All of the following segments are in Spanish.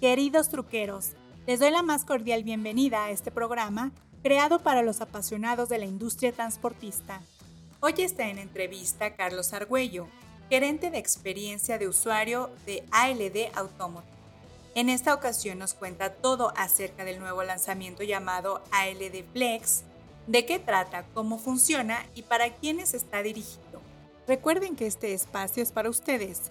Queridos truqueros, les doy la más cordial bienvenida a este programa creado para los apasionados de la industria transportista. Hoy está en entrevista Carlos Argüello, gerente de experiencia de usuario de ALD Automotive. En esta ocasión nos cuenta todo acerca del nuevo lanzamiento llamado ALD Flex, de qué trata, cómo funciona y para quiénes está dirigido. Recuerden que este espacio es para ustedes,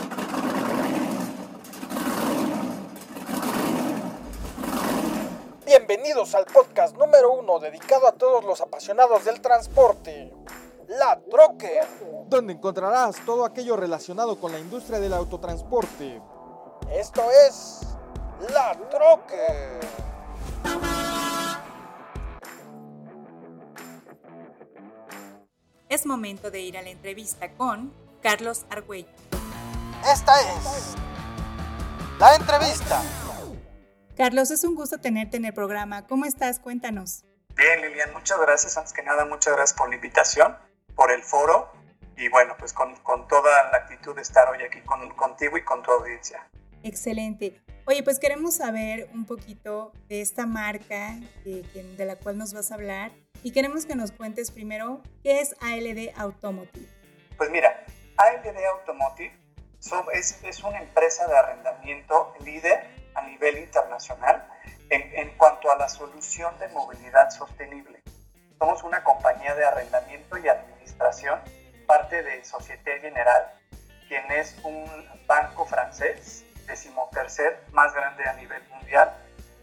Bienvenidos al podcast número uno dedicado a todos los apasionados del transporte. La Troque, donde encontrarás todo aquello relacionado con la industria del autotransporte. Esto es La Troque. Es momento de ir a la entrevista con Carlos Argüello. Esta es la entrevista. Carlos, es un gusto tenerte en el programa. ¿Cómo estás? Cuéntanos. Bien, Lilian, muchas gracias. Antes que nada, muchas gracias por la invitación, por el foro y bueno, pues con, con toda la actitud de estar hoy aquí con, contigo y con tu audiencia. Excelente. Oye, pues queremos saber un poquito de esta marca de la cual nos vas a hablar y queremos que nos cuentes primero qué es ALD Automotive. Pues mira, ALD Automotive es, es una empresa de arrendamiento líder a nivel internacional en, en, cuanto a la solución de movilidad sostenible. Somos una compañía de arrendamiento y administración, parte de Société Générale, quien es un banco francés, decimotercer más grande a nivel mundial.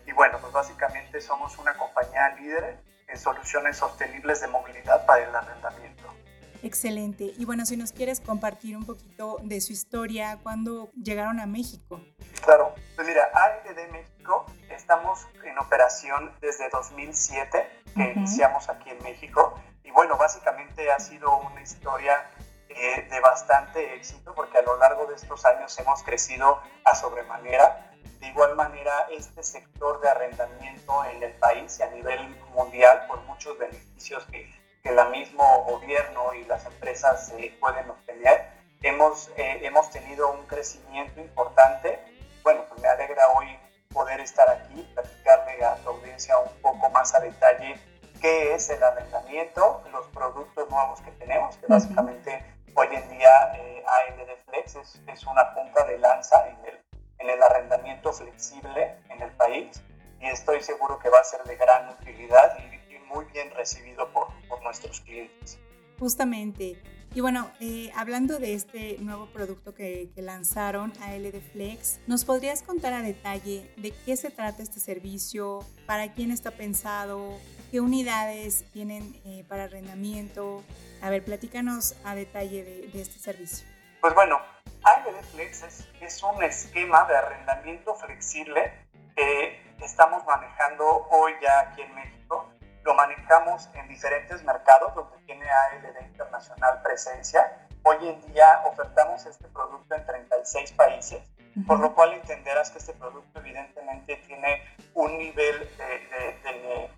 Y bueno, pues básicamente somos una compañía líder en soluciones sostenibles de movilidad para el arrendamiento. Excelente. Y bueno, si nos quieres compartir un poquito de su historia, ¿cuándo llegaron a México? Claro, pues mira, ALD México estamos en operación desde 2007, que iniciamos aquí en México. Y bueno, básicamente ha sido una historia eh, de bastante éxito porque a lo largo de estos años hemos crecido a sobremanera. De igual manera, este sector de arrendamiento en el país y a nivel mundial, por muchos beneficios que que el mismo gobierno y las empresas eh, pueden obtener. Hemos, eh, hemos tenido un crecimiento importante. Bueno, pues me alegra hoy poder estar aquí, platicarle a tu audiencia un poco más a detalle qué es el arrendamiento, los productos nuevos que tenemos, que básicamente hoy en día eh, ALD Flex es, es, una punta de lanza en el, en el arrendamiento flexible en el país y estoy seguro que va a ser de gran utilidad y muy bien recibido por, por nuestros clientes. Justamente. Y bueno, eh, hablando de este nuevo producto que, que, lanzaron, ALD Flex, ¿nos podrías contar a detalle de qué se trata este servicio? ¿Para quién está pensado? ¿Qué unidades tienen eh, para arrendamiento? A ver, platícanos a detalle de, este servicio. Pues bueno, ALD Flex es, es un esquema de arrendamiento flexible que estamos manejando hoy ya aquí en México lo manejamos en diferentes mercados donde tiene ALD Internacional presencia. Hoy en día ofertamos este producto en 36 países, por lo cual entenderás que este producto evidentemente tiene un nivel de, de,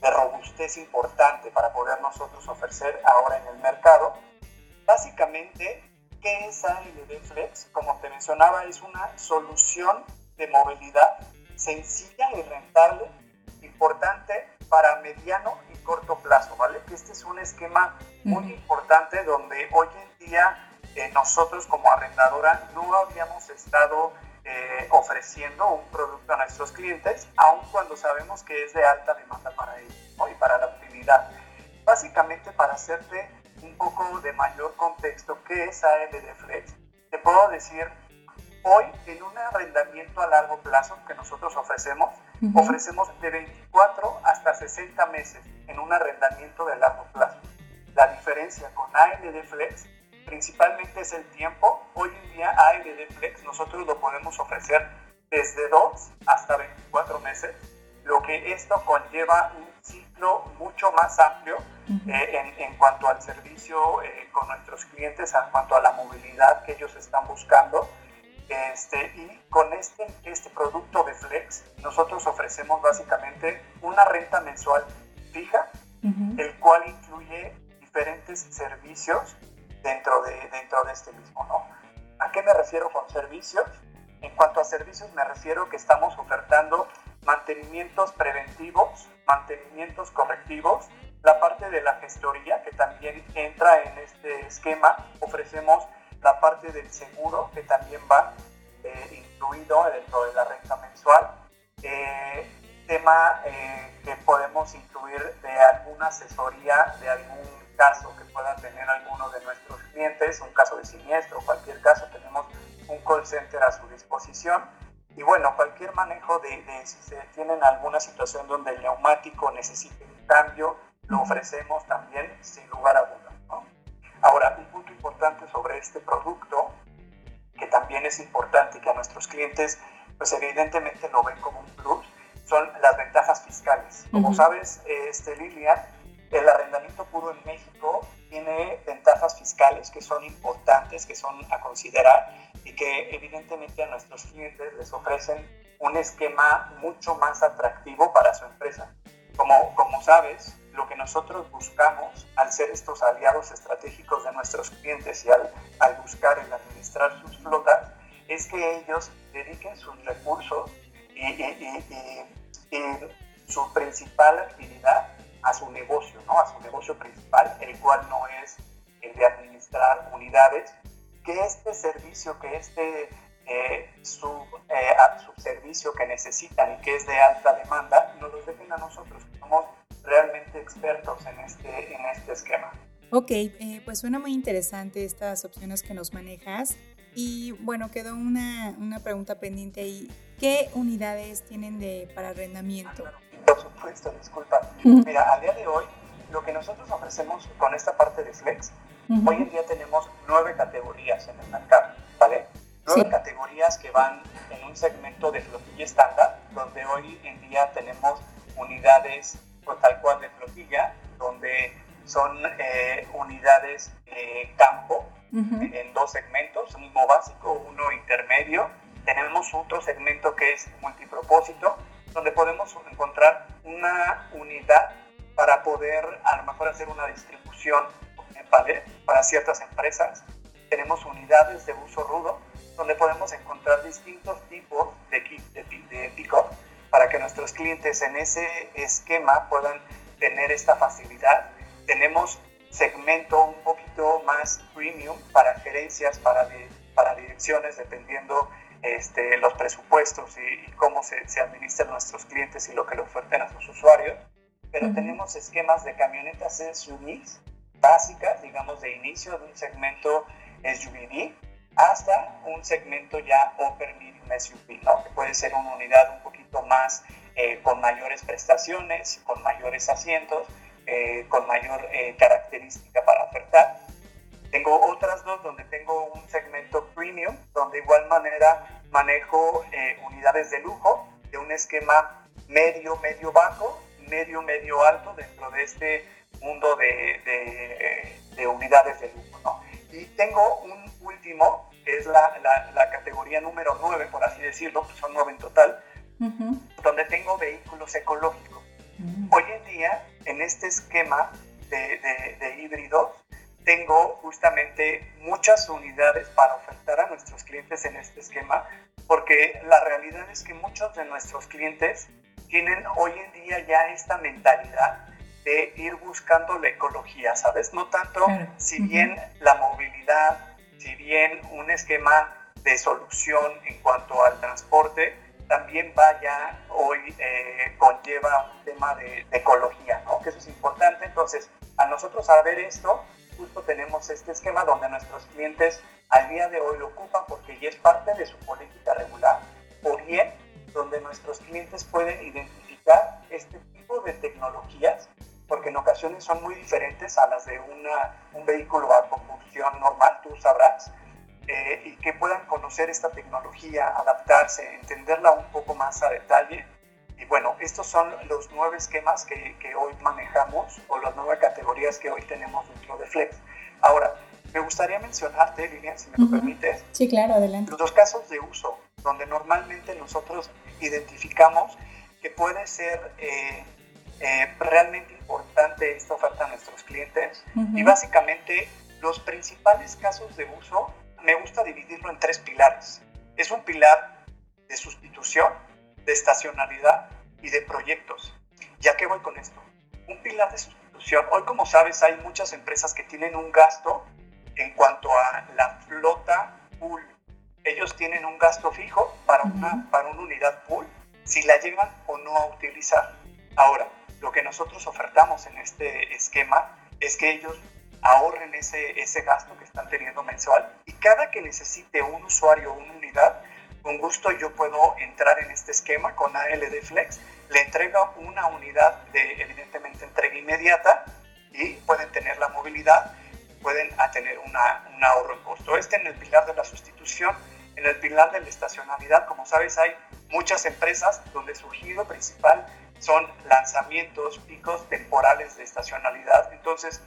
de robustez importante para poder nosotros ofrecer ahora en el mercado. Básicamente, ¿qué es ALD Flex? Como te mencionaba, es una solución de movilidad sencilla y rentable, importante para mediano y corto plazo, ¿vale? Este es un esquema muy importante donde hoy en día eh, nosotros como arrendadora no habíamos estado eh, ofreciendo un producto a nuestros clientes, aun cuando sabemos que es de alta demanda para ellos y para la utilidad. Básicamente, para hacerte un poco de mayor contexto, ¿qué es ALD Flex? Te puedo decir, hoy en un arrendamiento a largo plazo que nosotros ofrecemos, Ofrecemos de 24 hasta 60 meses en un arrendamiento de largo plazo. La diferencia con ALD Flex principalmente es el tiempo. Hoy en día ALD Flex nosotros lo podemos ofrecer desde 2 hasta 24 meses. lo que esto conlleva un ciclo mucho más amplio eh, en, cuanto al servicio eh, con nuestros clientes, en cuanto a la movilidad que ellos están buscando. Este, y con este, este producto de Flex, nosotros ofrecemos básicamente una renta mensual fija, el cual incluye diferentes servicios dentro de, dentro de este mismo. ¿no? ¿A qué me refiero con servicios? En cuanto a servicios, me refiero que estamos ofertando mantenimientos preventivos, mantenimientos correctivos, la parte de la gestoría que también entra en este esquema, ofrecemos la parte del seguro que también va eh, incluido dentro de la renta mensual, eh, tema eh, que podemos incluir de alguna asesoría de algún caso que pueda tener alguno de nuestros clientes, un caso de siniestro, cualquier caso, tenemos un call center a su disposición. Y bueno, cualquier manejo de, de si se tienen alguna situación donde el neumático necesite un cambio, lo ofrecemos también sin lugar a dudas. Ahora, un punto importante sobre este producto, que también es importante que a nuestros clientes, pues evidentemente lo ven como un plus, son las ventajas fiscales. Como sabes, este, Lilian, el arrendamiento puro en México tiene ventajas fiscales que son importantes, que son a considerar y que evidentemente a nuestros clientes les ofrecen un esquema mucho más atractivo para su empresa. Como, como sabes, lo que nosotros buscamos al ser estos aliados estratégicos de nuestros clientes y al, buscar el administrar sus flotas es que ellos dediquen sus recursos y, y, su principal actividad a su negocio, ¿no? a su negocio principal, el cual no es el de administrar unidades, que este servicio, que este eh, su, eh, servicio que necesitan y que es de alta demanda, nos los dejen a nosotros, que somos realmente expertos en este, en este esquema. Ok, eh, pues suena muy interesante estas opciones que nos manejas. Y bueno, quedó una, una pregunta pendiente ahí. ¿Qué unidades tienen de, para arrendamiento? Por supuesto, disculpa. Mira, al día de hoy, lo que nosotros ofrecemos con esta parte de Flex, hoy en día tenemos nueve categorías en el mercado, ¿vale? Nueve categorías que van en un segmento de flotilla estándar, donde hoy en día tenemos unidades tal cual de flotilla, donde son eh, unidades de campo en dos segmentos, uno básico, uno intermedio. Tenemos otro segmento que es multipropósito, donde podemos encontrar una unidad para poder a lo mejor hacer una distribución para ciertas empresas. Tenemos unidades de uso rudo, donde podemos encontrar distintos tipos de, de, de pick-up para que nuestros clientes en ese esquema puedan tener esta facilidad. Tenemos segmento un poquito más premium para gerencias, para, para direcciones, dependiendo este, los presupuestos y, cómo se, se, administran nuestros clientes y lo que le oferten a sus usuarios. Pero tenemos esquemas de camionetas SUVs básicas, digamos, de inicio de un segmento SUV hasta un segmento ya Upper Medium SUV, ¿no? que puede ser una unidad un poquito más eh, con mayores prestaciones, con mayores asientos, eh, con mayor eh, característica para ofertar. Tengo otras dos donde tengo un segmento premium, donde de igual manera manejo unidades de lujo de un esquema medio, medio bajo, medio, medio alto dentro de este mundo de, de, de unidades de lujo. ¿no? Y tengo un último, es la, la, categoría número 9, por así decirlo, pues son 9 en total, donde tengo vehículos ecológicos. Mm. Hoy en día, en este esquema de, de, de híbridos, tengo justamente muchas unidades para ofertar a nuestros clientes en este esquema, porque la realidad es que muchos de nuestros clientes tienen hoy en día ya esta mentalidad de ir buscando la ecología, ¿sabes? No tanto, si bien la movilidad, si bien un esquema de solución en cuanto al transporte, también vaya hoy eh, conlleva un tema de, ecología, ¿no? Que eso es importante. Entonces, a nosotros saber esto, justo tenemos este esquema donde nuestros clientes al día de hoy lo ocupan porque ya es parte de su política regular, o bien donde nuestros clientes pueden identificar este tipo de tecnologías porque en ocasiones son muy diferentes a las de una, un vehículo a combustión normal, tú sabrás, eh, y que puedan conocer esta tecnología, adaptarse, entenderla un poco más a detalle y bueno, estos son los nueve esquemas que, que hoy manejamos o las nueve categorías que hoy tenemos dentro de Flex. Ahora, me gustaría mencionarte, Lilian, si me lo permites. Sí, claro, adelante. Los casos de uso, donde normalmente nosotros identificamos que puede ser eh, eh, realmente importante esta oferta a nuestros clientes. Y básicamente los principales casos de uso, me gusta dividirlo en tres pilares. Es un pilar de sustitución, de estacionalidad y de proyectos. ¿Ya qué voy con esto? Un pilar de sustitución. Hoy, como sabes, hay muchas empresas que tienen un gasto en cuanto a la flota pool. Ellos tienen un gasto fijo para una, para una unidad pool, si la llegan o no a utilizar. Ahora, lo que nosotros ofertamos en este esquema es que ellos ahorren ese, ese gasto que están teniendo mensual y cada que necesite un usuario o una unidad, con gusto yo puedo entrar en este esquema con ALD Flex, le entrego una unidad de evidentemente entrega inmediata y pueden tener la movilidad, pueden tener una, un ahorro en costo. Este en el pilar de la sustitución, en el pilar de la estacionalidad, como sabes, hay muchas empresas donde su giro principal son lanzamientos, picos temporales de estacionalidad. Entonces,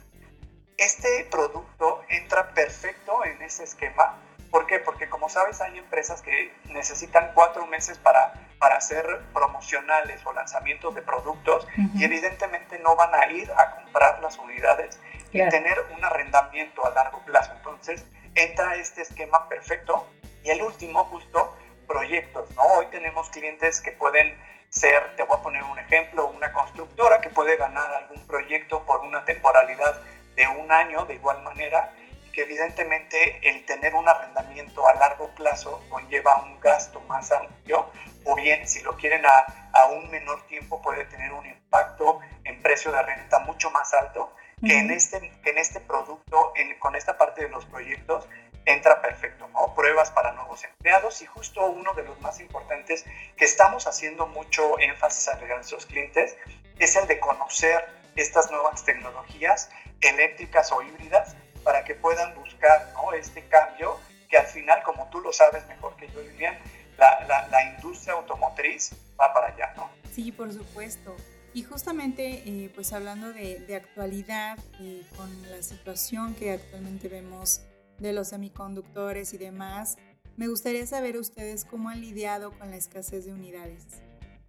este producto entra perfecto en ese esquema. ¿Por qué? Porque como sabes hay empresas que necesitan cuatro meses para, para hacer promocionales o lanzamientos de productos y evidentemente no van a ir a comprar las unidades y tener un arrendamiento a largo plazo. Entonces entra este esquema perfecto y el último justo proyectos. ¿no? Hoy tenemos clientes que pueden ser, te voy a poner un ejemplo, una constructora que puede ganar algún proyecto por una temporalidad de un año de igual manera, que evidentemente el tener un arrendamiento a largo plazo conlleva un gasto más amplio, o bien si lo quieren a, a un menor tiempo puede tener un impacto en precio de renta mucho más alto que en este, que en este producto, en, con esta parte de los proyectos, entra perfecto, ¿no? Pruebas para nuevos empleados y justo uno de los más importantes que estamos haciendo mucho énfasis a nuestros clientes es el de conocer estas nuevas tecnologías eléctricas o híbridas para que puedan buscar ¿no? este cambio que al final, como tú lo sabes mejor que yo, Lilian, la, la, industria automotriz va para allá, ¿no? Sí, por supuesto. Y justamente, eh, pues hablando de, de actualidad, eh, con la situación que actualmente vemos de los semiconductores y demás, me gustaría saber ustedes cómo han lidiado con la escasez de unidades.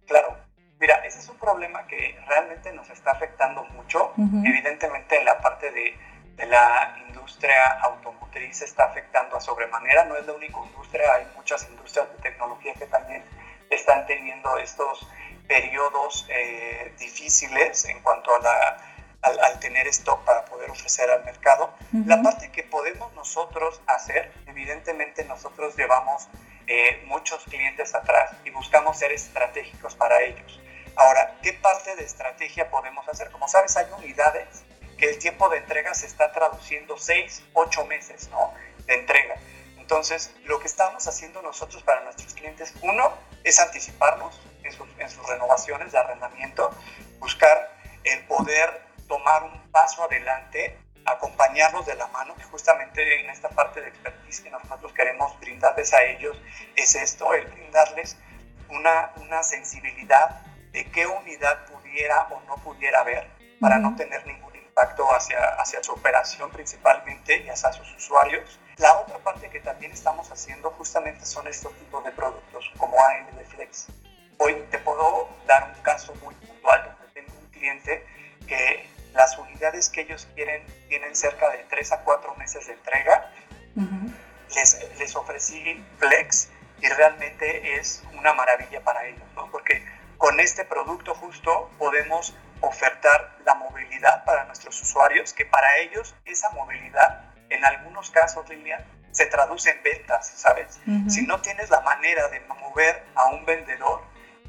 Claro, mira, ese es un problema que realmente nos está afectando mucho. Evidentemente en la parte de, de, la industria automotriz está afectando a sobremanera. No es la única industria, hay muchas industrias de tecnología que también están teniendo estos periodos eh, difíciles en cuanto a la al, tener stock para poder ofrecer al mercado. La parte que podemos nosotros hacer, evidentemente nosotros llevamos eh, muchos clientes atrás y buscamos ser estratégicos para ellos. Ahora, ¿qué parte de estrategia podemos hacer? Como sabes, hay unidades que el tiempo de entrega se está traduciendo 6, 8 meses ¿no? de entrega. Entonces, lo que estamos haciendo nosotros para nuestros clientes, uno, es anticiparnos en sus, en sus renovaciones de arrendamiento, buscar el poder tomar un paso adelante, acompañarlos de la mano, que justamente en esta parte de expertise que nosotros queremos brindarles a ellos es esto, el brindarles una, una sensibilidad de qué unidad pudiera o no pudiera haber para no tener ningún impacto hacia, hacia su operación principalmente y hacia sus usuarios. La otra parte que también estamos haciendo justamente son estos tipos de productos como AMD Flex. Hoy te puedo dar un caso muy puntual donde tengo un cliente que las unidades que ellos quieren tienen cerca de 3 a 4 meses de entrega. les, les ofrecí Flex y realmente es una maravilla para ellos, ¿no? porque con este producto justo podemos ofertar la movilidad para nuestros usuarios, que para ellos esa movilidad, en algunos casos, Lilian, se traduce en ventas, ¿sabes? Si no tienes la manera de mover a un vendedor,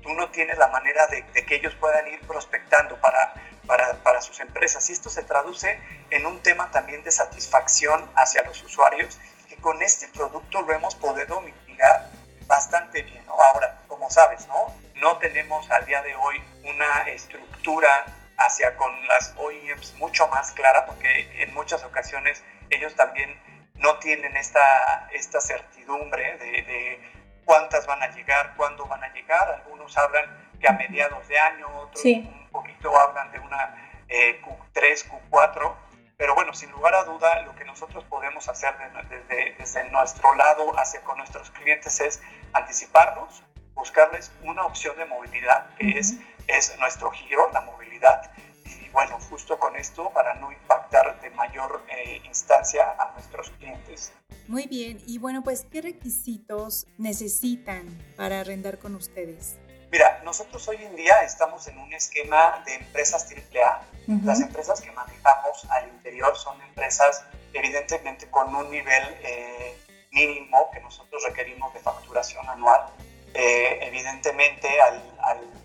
tú no tienes la manera de, de que ellos puedan ir prospectando para para, sus empresas. Y esto se traduce en un tema también de satisfacción hacia los usuarios, que con este producto lo hemos podido mitigar bastante bien. Ahora, como sabes, ¿no? no tenemos al día de hoy una estructura hacia con las OEMs mucho más clara, porque en muchas ocasiones ellos también no tienen esta, esta certidumbre de, de cuántas van a llegar, cuándo van a llegar. Algunos hablan que a mediados de año, otros un poquito hablan de una Q3, Q4, pero bueno, sin lugar a duda, lo que nosotros podemos hacer desde, desde nuestro lado hacia con nuestros clientes es anticiparnos, buscarles una opción de movilidad, que es, es nuestro giro, la movilidad, y bueno, justo con esto para no impactar de mayor eh, instancia a nuestros clientes. Muy bien, y bueno, pues, ¿qué requisitos necesitan para arrendar con ustedes? Mira, nosotros hoy en día estamos en un esquema de empresas AAA. Las empresas que manejamos al interior son empresas evidentemente con un nivel eh, mínimo que nosotros requerimos de facturación anual. Eh, evidentemente al,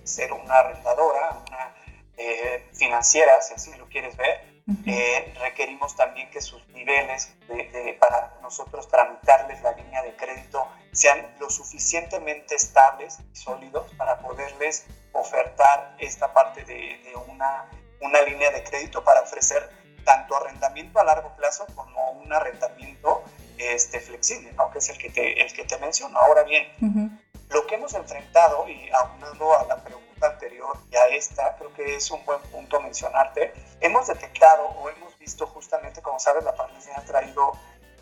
ser una arrendadora, una eh, financiera, si así lo quieres ver, requerimos también que sus niveles para nosotros tramitarles la línea de crédito sean lo suficientemente estables y sólidos para poderles ofertar esta parte de, una, una, línea de crédito para ofrecer tanto arrendamiento a largo plazo como un arrendamiento este, flexible, ¿no? que es el que te, el que te menciono. Ahora bien, lo que hemos enfrentado, y aunando a la pregunta anterior y a esta, creo que es un buen punto mencionarte, hemos detectado o hemos visto justamente, como sabes, la pandemia ha traído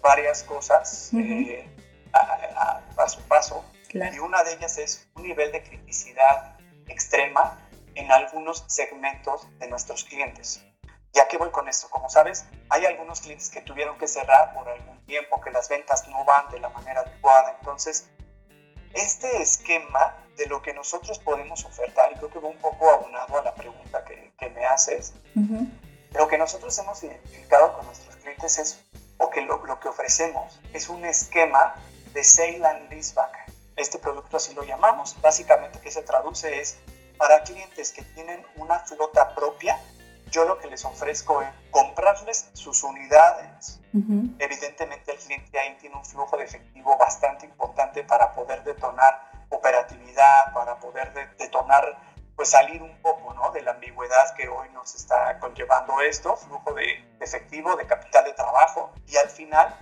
varias cosas eh, a, su paso. Y una de ellas es un nivel de criticidad extrema en algunos segmentos de nuestros clientes. Ya que voy con esto, como sabes, hay algunos clientes que tuvieron que cerrar por algún tiempo, que las ventas no van de la manera adecuada. Entonces, este esquema de lo que nosotros podemos ofertar, y creo que va un poco aunado a la pregunta que, que me haces, lo que nosotros hemos identificado con nuestros clientes es, o que lo, lo que ofrecemos es un esquema de and leaseback. Este producto así lo llamamos. Básicamente, que se traduce es para clientes que tienen una flota propia, yo lo que les ofrezco es comprarles sus unidades. Evidentemente el cliente ahí tiene un flujo de efectivo bastante importante para poder detonar operatividad, para poder detonar, pues salir un poco ¿no? de la ambigüedad que hoy nos está conllevando esto, flujo de efectivo, de capital de trabajo, y al final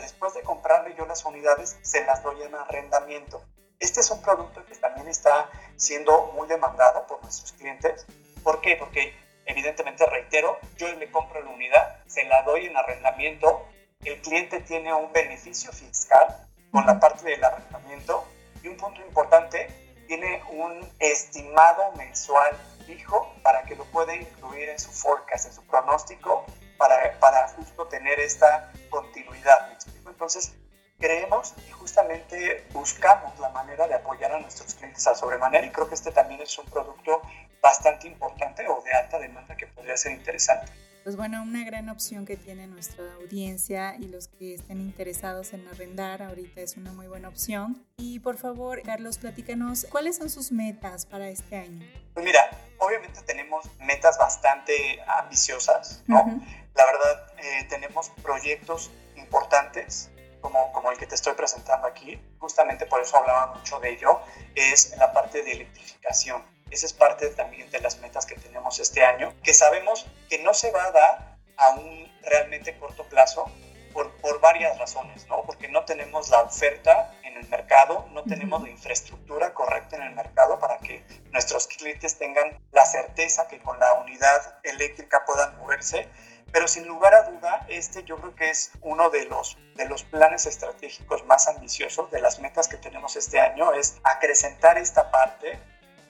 después de comprarle yo las unidades, se las doy en arrendamiento. Este es un producto que también está siendo muy demandado por nuestros clientes. ¿Por qué? Porque evidentemente, reitero, yo le compro la unidad, se la doy en arrendamiento, el cliente tiene un beneficio fiscal con la parte del arrendamiento y un punto importante, tiene un estimado mensual fijo para que lo pueda incluir en su forecast, en su pronóstico, para, para justo tener esta continuidad. Entonces, creemos y justamente buscamos la manera de apoyar a nuestros clientes a sobremanera y creo que este también es un producto bastante importante o de alta demanda que podría ser interesante. Pues bueno, una gran opción que tiene nuestra audiencia y los que estén interesados en arrendar ahorita es una muy buena opción. Y por favor, Carlos, platícanos, ¿cuáles son sus metas para este año? Pues mira, obviamente tenemos metas bastante ambiciosas, ¿no? La verdad, eh, tenemos proyectos importantes como, como el que te estoy presentando aquí, justamente por eso hablaba mucho de ello, es la parte de electrificación. Esa es parte también de las metas que tenemos este año, que sabemos que no se va a dar a un realmente corto plazo por, por varias razones, ¿no? Porque no tenemos la oferta en el mercado, no tenemos la infraestructura correcta en el mercado para que nuestros clientes tengan la certeza que con la unidad eléctrica puedan moverse pero sin lugar a duda, este yo creo que es uno de los, de los planes estratégicos más ambiciosos, de las metas que tenemos este año, es acrecentar esta parte,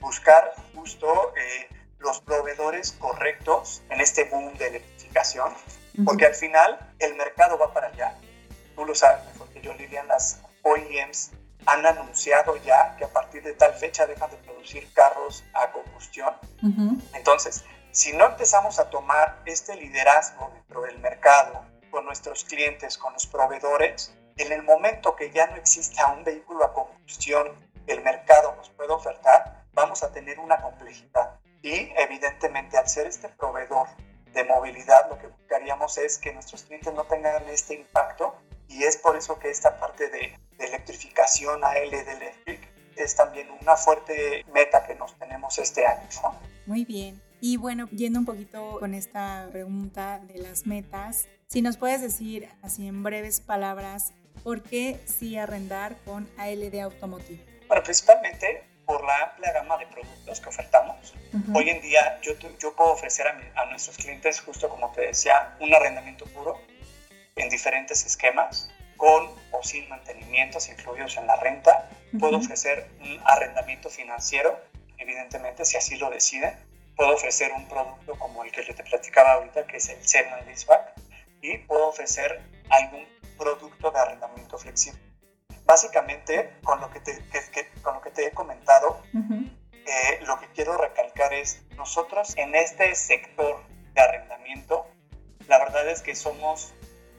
buscar justo eh, los proveedores correctos en este boom de electrificación, porque al final el mercado va para allá. Tú lo sabes mejor que yo, Lilian, las OEMs han anunciado ya que a partir de tal fecha dejan de producir carros a combustión. Entonces, si no empezamos a tomar este liderazgo dentro del mercado con nuestros clientes, con los proveedores, en el momento que ya no exista un vehículo a combustión que el mercado nos pueda ofertar, vamos a tener una complejidad. Y evidentemente al ser este proveedor de movilidad, lo que buscaríamos es que nuestros clientes no tengan este impacto y es por eso que esta parte de, electrificación AL de Electric es también una fuerte meta que nos tenemos este año. Muy bien. Y bueno, yendo un poquito con esta pregunta de las metas, si nos puedes decir así en breves palabras, ¿por qué sí arrendar con ALD Automotive? Bueno, principalmente por la amplia gama de productos que ofertamos. Hoy en día yo, yo puedo ofrecer a, a, nuestros clientes, justo como te decía, un arrendamiento puro en diferentes esquemas, con o sin mantenimientos incluidos en la renta. Puedo ofrecer un arrendamiento financiero, evidentemente, si así lo deciden. Puedo ofrecer un producto como el que yo te platicaba ahorita, que es el and Leaseback, y puedo ofrecer algún producto de arrendamiento flexible. Básicamente, con lo que te, con lo que te he comentado, eh, lo que quiero recalcar es, nosotros en este sector de arrendamiento, la verdad es que somos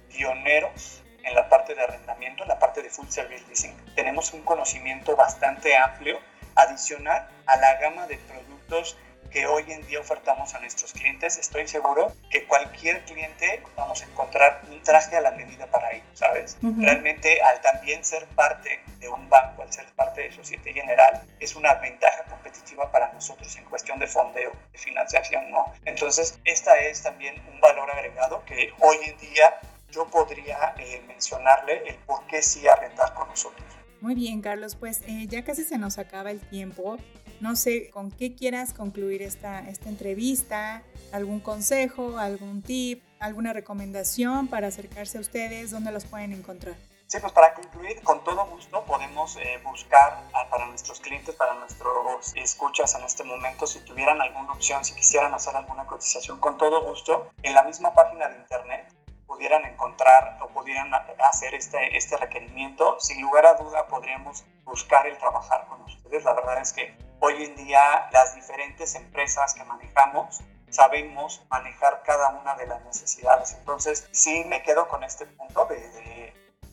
pioneros en la parte de arrendamiento, en la parte de full service leasing. Tenemos un conocimiento bastante amplio, adicional a la gama de productos que hoy en día ofertamos a nuestros clientes, estoy seguro que cualquier cliente vamos a encontrar un traje a la medida para ellos, ¿sabes? Realmente al también ser parte de un banco, al ser parte de Societe General, es una ventaja competitiva para nosotros en cuestión de fondeo, de financiación, ¿no? Entonces, esta es también un valor agregado que hoy en día yo podría eh, mencionarle el por qué sí arrendar con nosotros. Muy bien, Carlos, pues eh, ya casi se nos acaba el tiempo. No sé con qué quieras concluir esta, esta entrevista, algún consejo, algún tip, alguna recomendación para acercarse a ustedes, ¿dónde los pueden encontrar? Sí, pues para concluir, con todo gusto podemos eh, buscar para nuestros clientes, para nuestros escuchas en este momento, si tuvieran alguna opción, si quisieran hacer alguna cotización, con todo gusto, en la misma página de internet pudieran encontrar o pudieran hacer este, este requerimiento, sin lugar a duda podríamos buscar el trabajar con ustedes. La verdad es que hoy en día las diferentes empresas que manejamos sabemos manejar cada una de las necesidades. Entonces, sí me quedo con este punto de,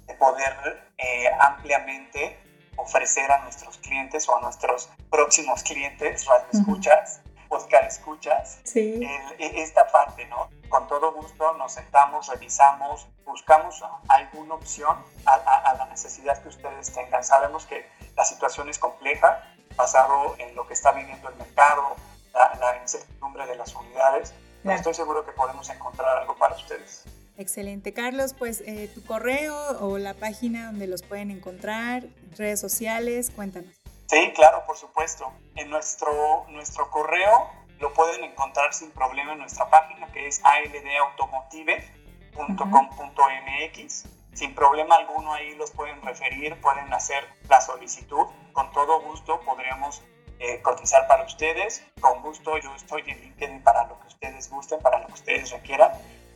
de, poder eh, ampliamente ofrecer a nuestros clientes o a nuestros próximos clientes, radio escuchas, Oscar escuchas, sí. E, esta parte, ¿no? Con todo gusto nos sentamos, revisamos, buscamos alguna opción a, a, la necesidad que ustedes tengan. Sabemos que la situación es compleja, basado en lo que está viviendo el mercado, la, incertidumbre de las unidades, pero estoy seguro que podemos encontrar algo para ustedes. Excelente, Carlos. Pues eh, tu correo o la página donde los pueden encontrar, redes sociales, cuéntanos. Sí, claro, por supuesto. En nuestro, nuestro correo lo pueden encontrar sin problema en nuestra página que es aldautomotive.com.mx. Sin problema alguno ahí los pueden referir, pueden hacer la solicitud. Con todo gusto podríamos eh, cotizar para ustedes. Con gusto yo estoy en LinkedIn para lo que ustedes gusten, para lo que ustedes requieran.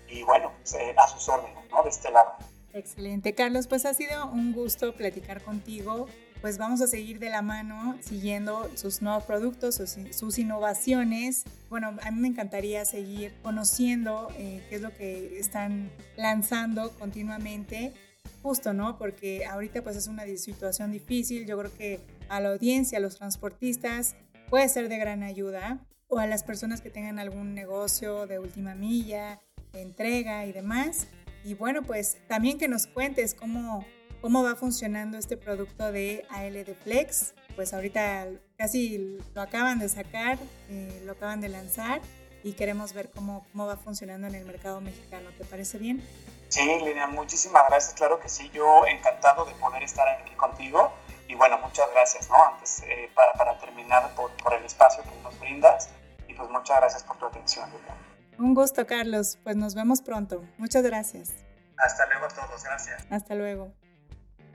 Y bueno, pues, eh, a sus órdenes, ¿no? De este lado. Excelente, Carlos. Pues ha sido un gusto platicar contigo pues vamos a seguir de la mano siguiendo sus nuevos productos, sus, innovaciones. Bueno, a mí me encantaría seguir conociendo eh, qué es lo que están lanzando continuamente, justo, ¿no? Porque ahorita pues es una situación difícil, yo creo que a la audiencia, a los transportistas, puede ser de gran ayuda, o a las personas que tengan algún negocio de última milla, de entrega y demás. Y bueno, pues también que nos cuentes cómo cómo va funcionando este producto de ALD Flex. Pues ahorita casi lo acaban de sacar, eh, lo acaban de lanzar y queremos ver cómo, cómo va funcionando en el mercado mexicano. ¿Te parece bien? Sí, Lina, muchísimas gracias. Claro que sí, yo encantado de poder estar aquí contigo. Y bueno, muchas gracias, ¿no? Antes, eh, para, para, terminar, por, por, el espacio que nos brindas. Y pues muchas gracias por tu atención, Lina. Un gusto, Carlos. Pues nos vemos pronto. Muchas gracias. Hasta luego a todos. Gracias. Hasta luego.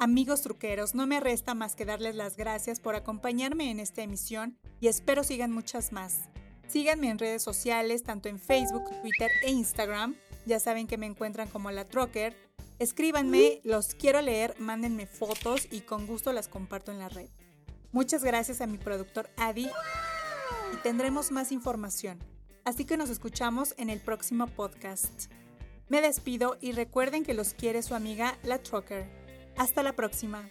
Amigos truqueros, no me resta más que darles las gracias por acompañarme en esta emisión y espero sigan muchas más. Síganme en redes sociales, tanto en Facebook, Twitter e Instagram. Ya saben que me encuentran como la Trucker. Escríbanme, los quiero leer, mándenme fotos y con gusto las comparto en la red. Muchas gracias a mi productor Adi y tendremos más información. Así que nos escuchamos en el próximo podcast. Me despido y recuerden que los quiere su amiga la Trucker. Hasta la próxima.